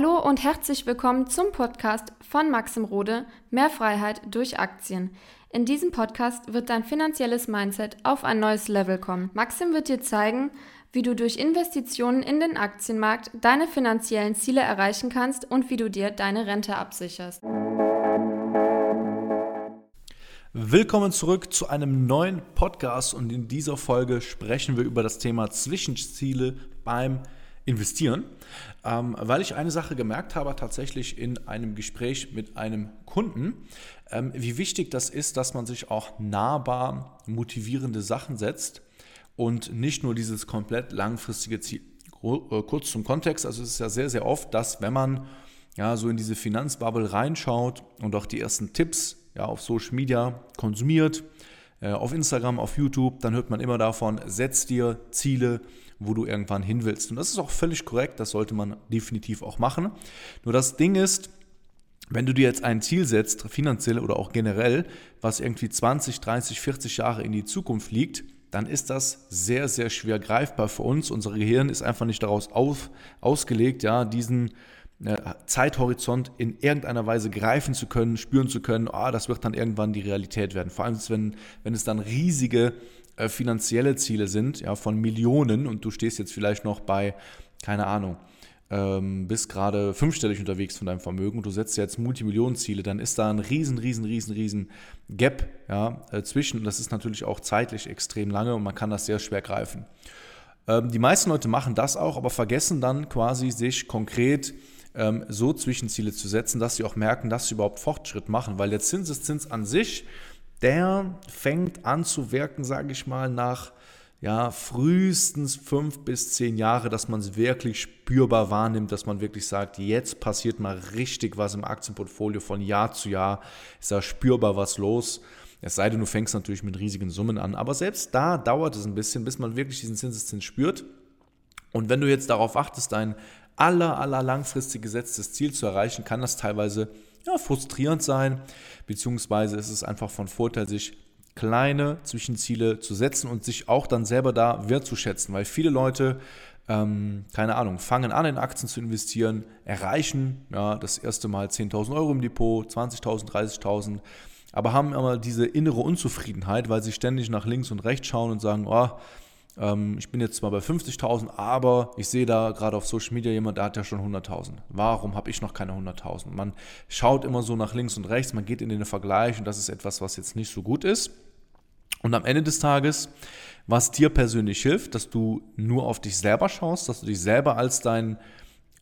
Hallo und herzlich willkommen zum Podcast von Maxim Rode Mehr Freiheit durch Aktien. In diesem Podcast wird dein finanzielles Mindset auf ein neues Level kommen. Maxim wird dir zeigen, wie du durch Investitionen in den Aktienmarkt deine finanziellen Ziele erreichen kannst und wie du dir deine Rente absicherst. Willkommen zurück zu einem neuen Podcast und in dieser Folge sprechen wir über das Thema Zwischenziele beim investieren, ähm, weil ich eine Sache gemerkt habe, tatsächlich in einem Gespräch mit einem Kunden, ähm, wie wichtig das ist, dass man sich auch nahbar motivierende Sachen setzt und nicht nur dieses komplett langfristige Ziel. Äh, kurz zum Kontext, also es ist ja sehr, sehr oft, dass wenn man ja so in diese Finanzbubble reinschaut und auch die ersten Tipps ja, auf Social Media konsumiert, auf Instagram, auf YouTube, dann hört man immer davon, setz dir Ziele, wo du irgendwann hin willst. Und das ist auch völlig korrekt, das sollte man definitiv auch machen. Nur das Ding ist, wenn du dir jetzt ein Ziel setzt, finanziell oder auch generell, was irgendwie 20, 30, 40 Jahre in die Zukunft liegt, dann ist das sehr, sehr schwer greifbar für uns. Unser Gehirn ist einfach nicht daraus auf, ausgelegt, ja, diesen äh, Zeithorizont in irgendeiner Weise greifen zu können, spüren zu können, ah, das wird dann irgendwann die Realität werden. Vor allem, wenn, wenn es dann riesige äh, finanzielle Ziele sind, ja, von Millionen und du stehst jetzt vielleicht noch bei, keine Ahnung, ähm, bist gerade fünfstellig unterwegs von deinem Vermögen und du setzt jetzt Multimillionenziele, dann ist da ein riesen, riesen, riesen, riesen Gap ja, äh, zwischen. Und das ist natürlich auch zeitlich extrem lange und man kann das sehr schwer greifen. Ähm, die meisten Leute machen das auch, aber vergessen dann quasi sich konkret ähm, so Zwischenziele zu setzen, dass sie auch merken, dass sie überhaupt Fortschritt machen, weil der Zinseszins an sich der fängt an zu wirken, sage ich mal, nach ja, frühestens fünf bis zehn Jahre, dass man es wirklich spürbar wahrnimmt, dass man wirklich sagt, jetzt passiert mal richtig was im Aktienportfolio von Jahr zu Jahr, ist da spürbar was los. Es sei denn, du fängst natürlich mit riesigen Summen an. Aber selbst da dauert es ein bisschen, bis man wirklich diesen Zinseszins spürt. Und wenn du jetzt darauf achtest, dein aller, aller langfristig gesetztes Ziel zu erreichen, kann das teilweise ja, frustrierend sein, beziehungsweise ist es einfach von Vorteil, sich kleine Zwischenziele zu setzen und sich auch dann selber da wertzuschätzen, weil viele Leute, ähm, keine Ahnung, fangen an in Aktien zu investieren, erreichen ja, das erste Mal 10.000 Euro im Depot, 20.000, 30.000, aber haben immer diese innere Unzufriedenheit, weil sie ständig nach links und rechts schauen und sagen, oh, ich bin jetzt zwar bei 50.000, aber ich sehe da gerade auf Social Media jemand, der hat ja schon 100.000. Warum habe ich noch keine 100.000? Man schaut immer so nach links und rechts, man geht in den Vergleich und das ist etwas, was jetzt nicht so gut ist. Und am Ende des Tages, was dir persönlich hilft, dass du nur auf dich selber schaust, dass du dich selber als dein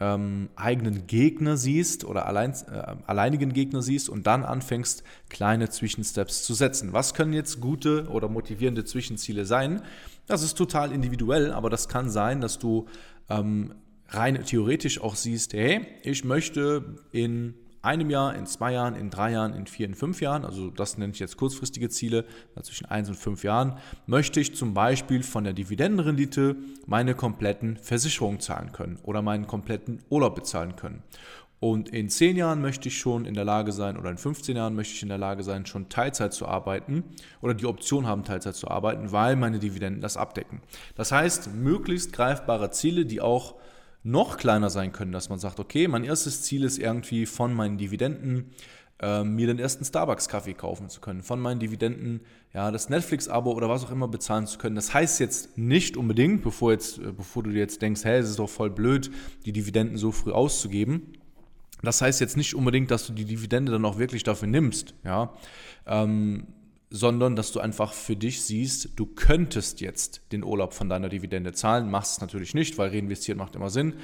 ähm, eigenen Gegner siehst oder allein, äh, alleinigen Gegner siehst und dann anfängst, kleine Zwischensteps zu setzen. Was können jetzt gute oder motivierende Zwischenziele sein? Das ist total individuell, aber das kann sein, dass du ähm, rein theoretisch auch siehst, hey, ich möchte in einem Jahr, in zwei Jahren, in drei Jahren, in vier, in fünf Jahren, also das nenne ich jetzt kurzfristige Ziele, zwischen eins und fünf Jahren, möchte ich zum Beispiel von der Dividendenrendite meine kompletten Versicherungen zahlen können oder meinen kompletten Urlaub bezahlen können. Und in zehn Jahren möchte ich schon in der Lage sein, oder in 15 Jahren möchte ich in der Lage sein, schon Teilzeit zu arbeiten oder die Option haben, Teilzeit zu arbeiten, weil meine Dividenden das abdecken. Das heißt, möglichst greifbare Ziele, die auch noch kleiner sein können, dass man sagt, okay, mein erstes Ziel ist irgendwie von meinen Dividenden äh, mir den ersten Starbucks-Kaffee kaufen zu können, von meinen Dividenden ja, das Netflix-Abo oder was auch immer bezahlen zu können. Das heißt jetzt nicht unbedingt, bevor, jetzt, äh, bevor du dir jetzt denkst, hey, es ist doch voll blöd, die Dividenden so früh auszugeben. Das heißt jetzt nicht unbedingt, dass du die Dividende dann auch wirklich dafür nimmst, ja. Ähm, sondern dass du einfach für dich siehst, du könntest jetzt den Urlaub von deiner Dividende zahlen. Machst es natürlich nicht, weil reinvestieren macht immer Sinn.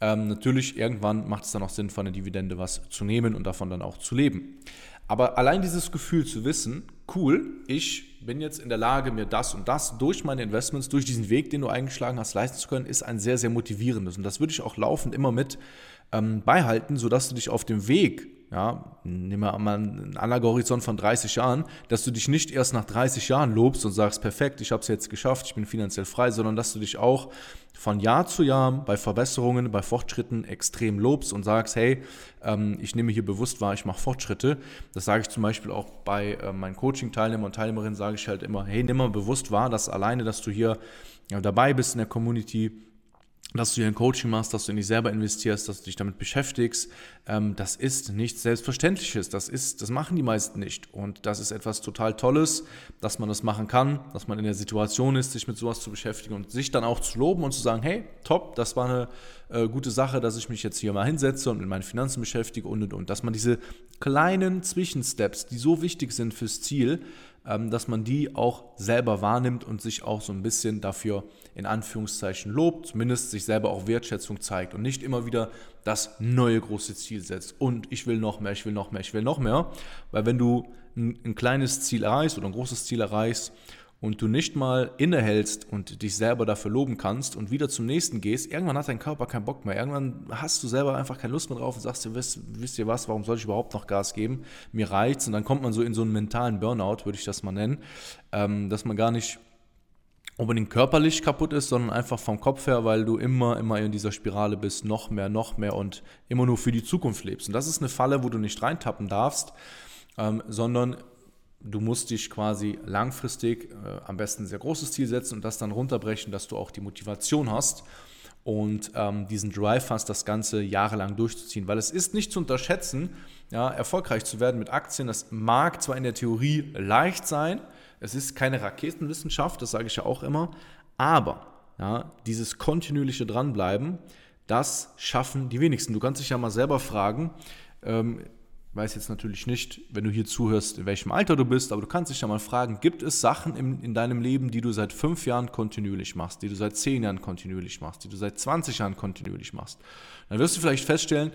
Ähm, natürlich, irgendwann macht es dann auch Sinn, von der Dividende was zu nehmen und davon dann auch zu leben. Aber allein dieses Gefühl zu wissen, cool, ich bin jetzt in der Lage, mir das und das durch meine Investments, durch diesen Weg, den du eingeschlagen hast, leisten zu können, ist ein sehr, sehr motivierendes. Und das würde ich auch laufend immer mit ähm, beihalten, sodass du dich auf dem Weg ja, nimm mal einen Anlagehorizont von 30 Jahren, dass du dich nicht erst nach 30 Jahren lobst und sagst, perfekt, ich habe es jetzt geschafft, ich bin finanziell frei, sondern dass du dich auch von Jahr zu Jahr bei Verbesserungen, bei Fortschritten extrem lobst und sagst, hey, ähm, ich nehme hier bewusst wahr, ich mache Fortschritte. Das sage ich zum Beispiel auch bei äh, meinen Coaching-Teilnehmern und Teilnehmerinnen, sage ich halt immer, hey, nimm mal bewusst wahr, dass alleine, dass du hier ja, dabei bist in der Community, dass du hier ein Coaching machst, dass du in dich selber investierst, dass du dich damit beschäftigst, ähm, das ist nichts Selbstverständliches. Das ist, das machen die meisten nicht. Und das ist etwas total Tolles, dass man das machen kann, dass man in der Situation ist, sich mit sowas zu beschäftigen und sich dann auch zu loben und zu sagen, hey, top, das war eine äh, gute Sache, dass ich mich jetzt hier mal hinsetze und mit meinen Finanzen beschäftige und und und. Dass man diese kleinen Zwischensteps, die so wichtig sind fürs Ziel, dass man die auch selber wahrnimmt und sich auch so ein bisschen dafür in Anführungszeichen lobt, zumindest sich selber auch Wertschätzung zeigt und nicht immer wieder das neue große Ziel setzt. Und ich will noch mehr, ich will noch mehr, ich will noch mehr, weil wenn du ein, ein kleines Ziel erreichst oder ein großes Ziel erreichst und du nicht mal innehältst und dich selber dafür loben kannst und wieder zum nächsten gehst, irgendwann hat dein Körper keinen Bock mehr. Irgendwann hast du selber einfach keine Lust mehr drauf und sagst dir, wisst, wisst ihr was, warum soll ich überhaupt noch Gas geben? Mir reicht's. Und dann kommt man so in so einen mentalen Burnout, würde ich das mal nennen, ähm, dass man gar nicht unbedingt körperlich kaputt ist, sondern einfach vom Kopf her, weil du immer, immer in dieser Spirale bist, noch mehr, noch mehr und immer nur für die Zukunft lebst. Und das ist eine Falle, wo du nicht reintappen darfst, ähm, sondern du musst dich quasi langfristig äh, am besten ein sehr großes Ziel setzen und das dann runterbrechen, dass du auch die Motivation hast und ähm, diesen Drive hast, das Ganze jahrelang durchzuziehen. Weil es ist nicht zu unterschätzen, ja, erfolgreich zu werden mit Aktien. Das mag zwar in der Theorie leicht sein, es ist keine Raketenwissenschaft, das sage ich ja auch immer, aber ja, dieses kontinuierliche Dranbleiben, das schaffen die wenigsten. Du kannst dich ja mal selber fragen, ähm, weiß jetzt natürlich nicht, wenn du hier zuhörst, in welchem Alter du bist, aber du kannst dich ja mal fragen, gibt es Sachen in, in deinem Leben, die du seit fünf Jahren kontinuierlich machst, die du seit zehn Jahren kontinuierlich machst, die du seit 20 Jahren kontinuierlich machst? Dann wirst du vielleicht feststellen,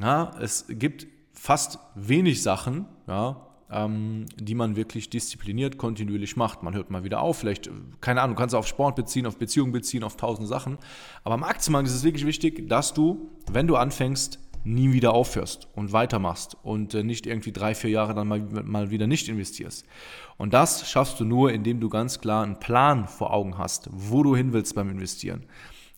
ja, es gibt fast wenig Sachen, ja, ähm, die man wirklich diszipliniert, kontinuierlich macht. Man hört mal wieder auf, vielleicht, keine Ahnung, du kannst auf Sport beziehen, auf Beziehungen beziehen, auf tausend Sachen. Aber am Aktienmarkt ist es wirklich wichtig, dass du, wenn du anfängst, nie wieder aufhörst und weitermachst und äh, nicht irgendwie drei, vier Jahre dann mal, mal wieder nicht investierst. Und das schaffst du nur, indem du ganz klar einen Plan vor Augen hast, wo du hin willst beim Investieren.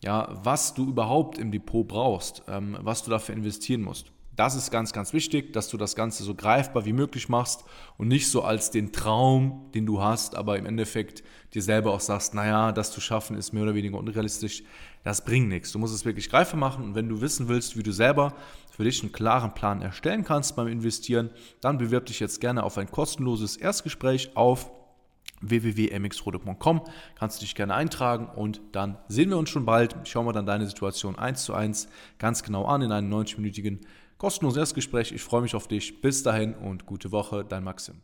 Ja, was du überhaupt im Depot brauchst, ähm, was du dafür investieren musst. Das ist ganz, ganz wichtig, dass du das Ganze so greifbar wie möglich machst und nicht so als den Traum, den du hast, aber im Endeffekt dir selber auch sagst, naja, das zu schaffen ist mehr oder weniger unrealistisch. Das bringt nichts. Du musst es wirklich greifbar machen und wenn du wissen willst, wie du selber für dich einen klaren Plan erstellen kannst beim Investieren, dann bewirb dich jetzt gerne auf ein kostenloses Erstgespräch auf www.mxrode.com. Kannst du dich gerne eintragen und dann sehen wir uns schon bald. Schauen wir dann deine Situation eins zu eins ganz genau an in einem 90-minütigen kostenloses Erstgespräch. Ich freue mich auf dich. Bis dahin und gute Woche, dein Maxim.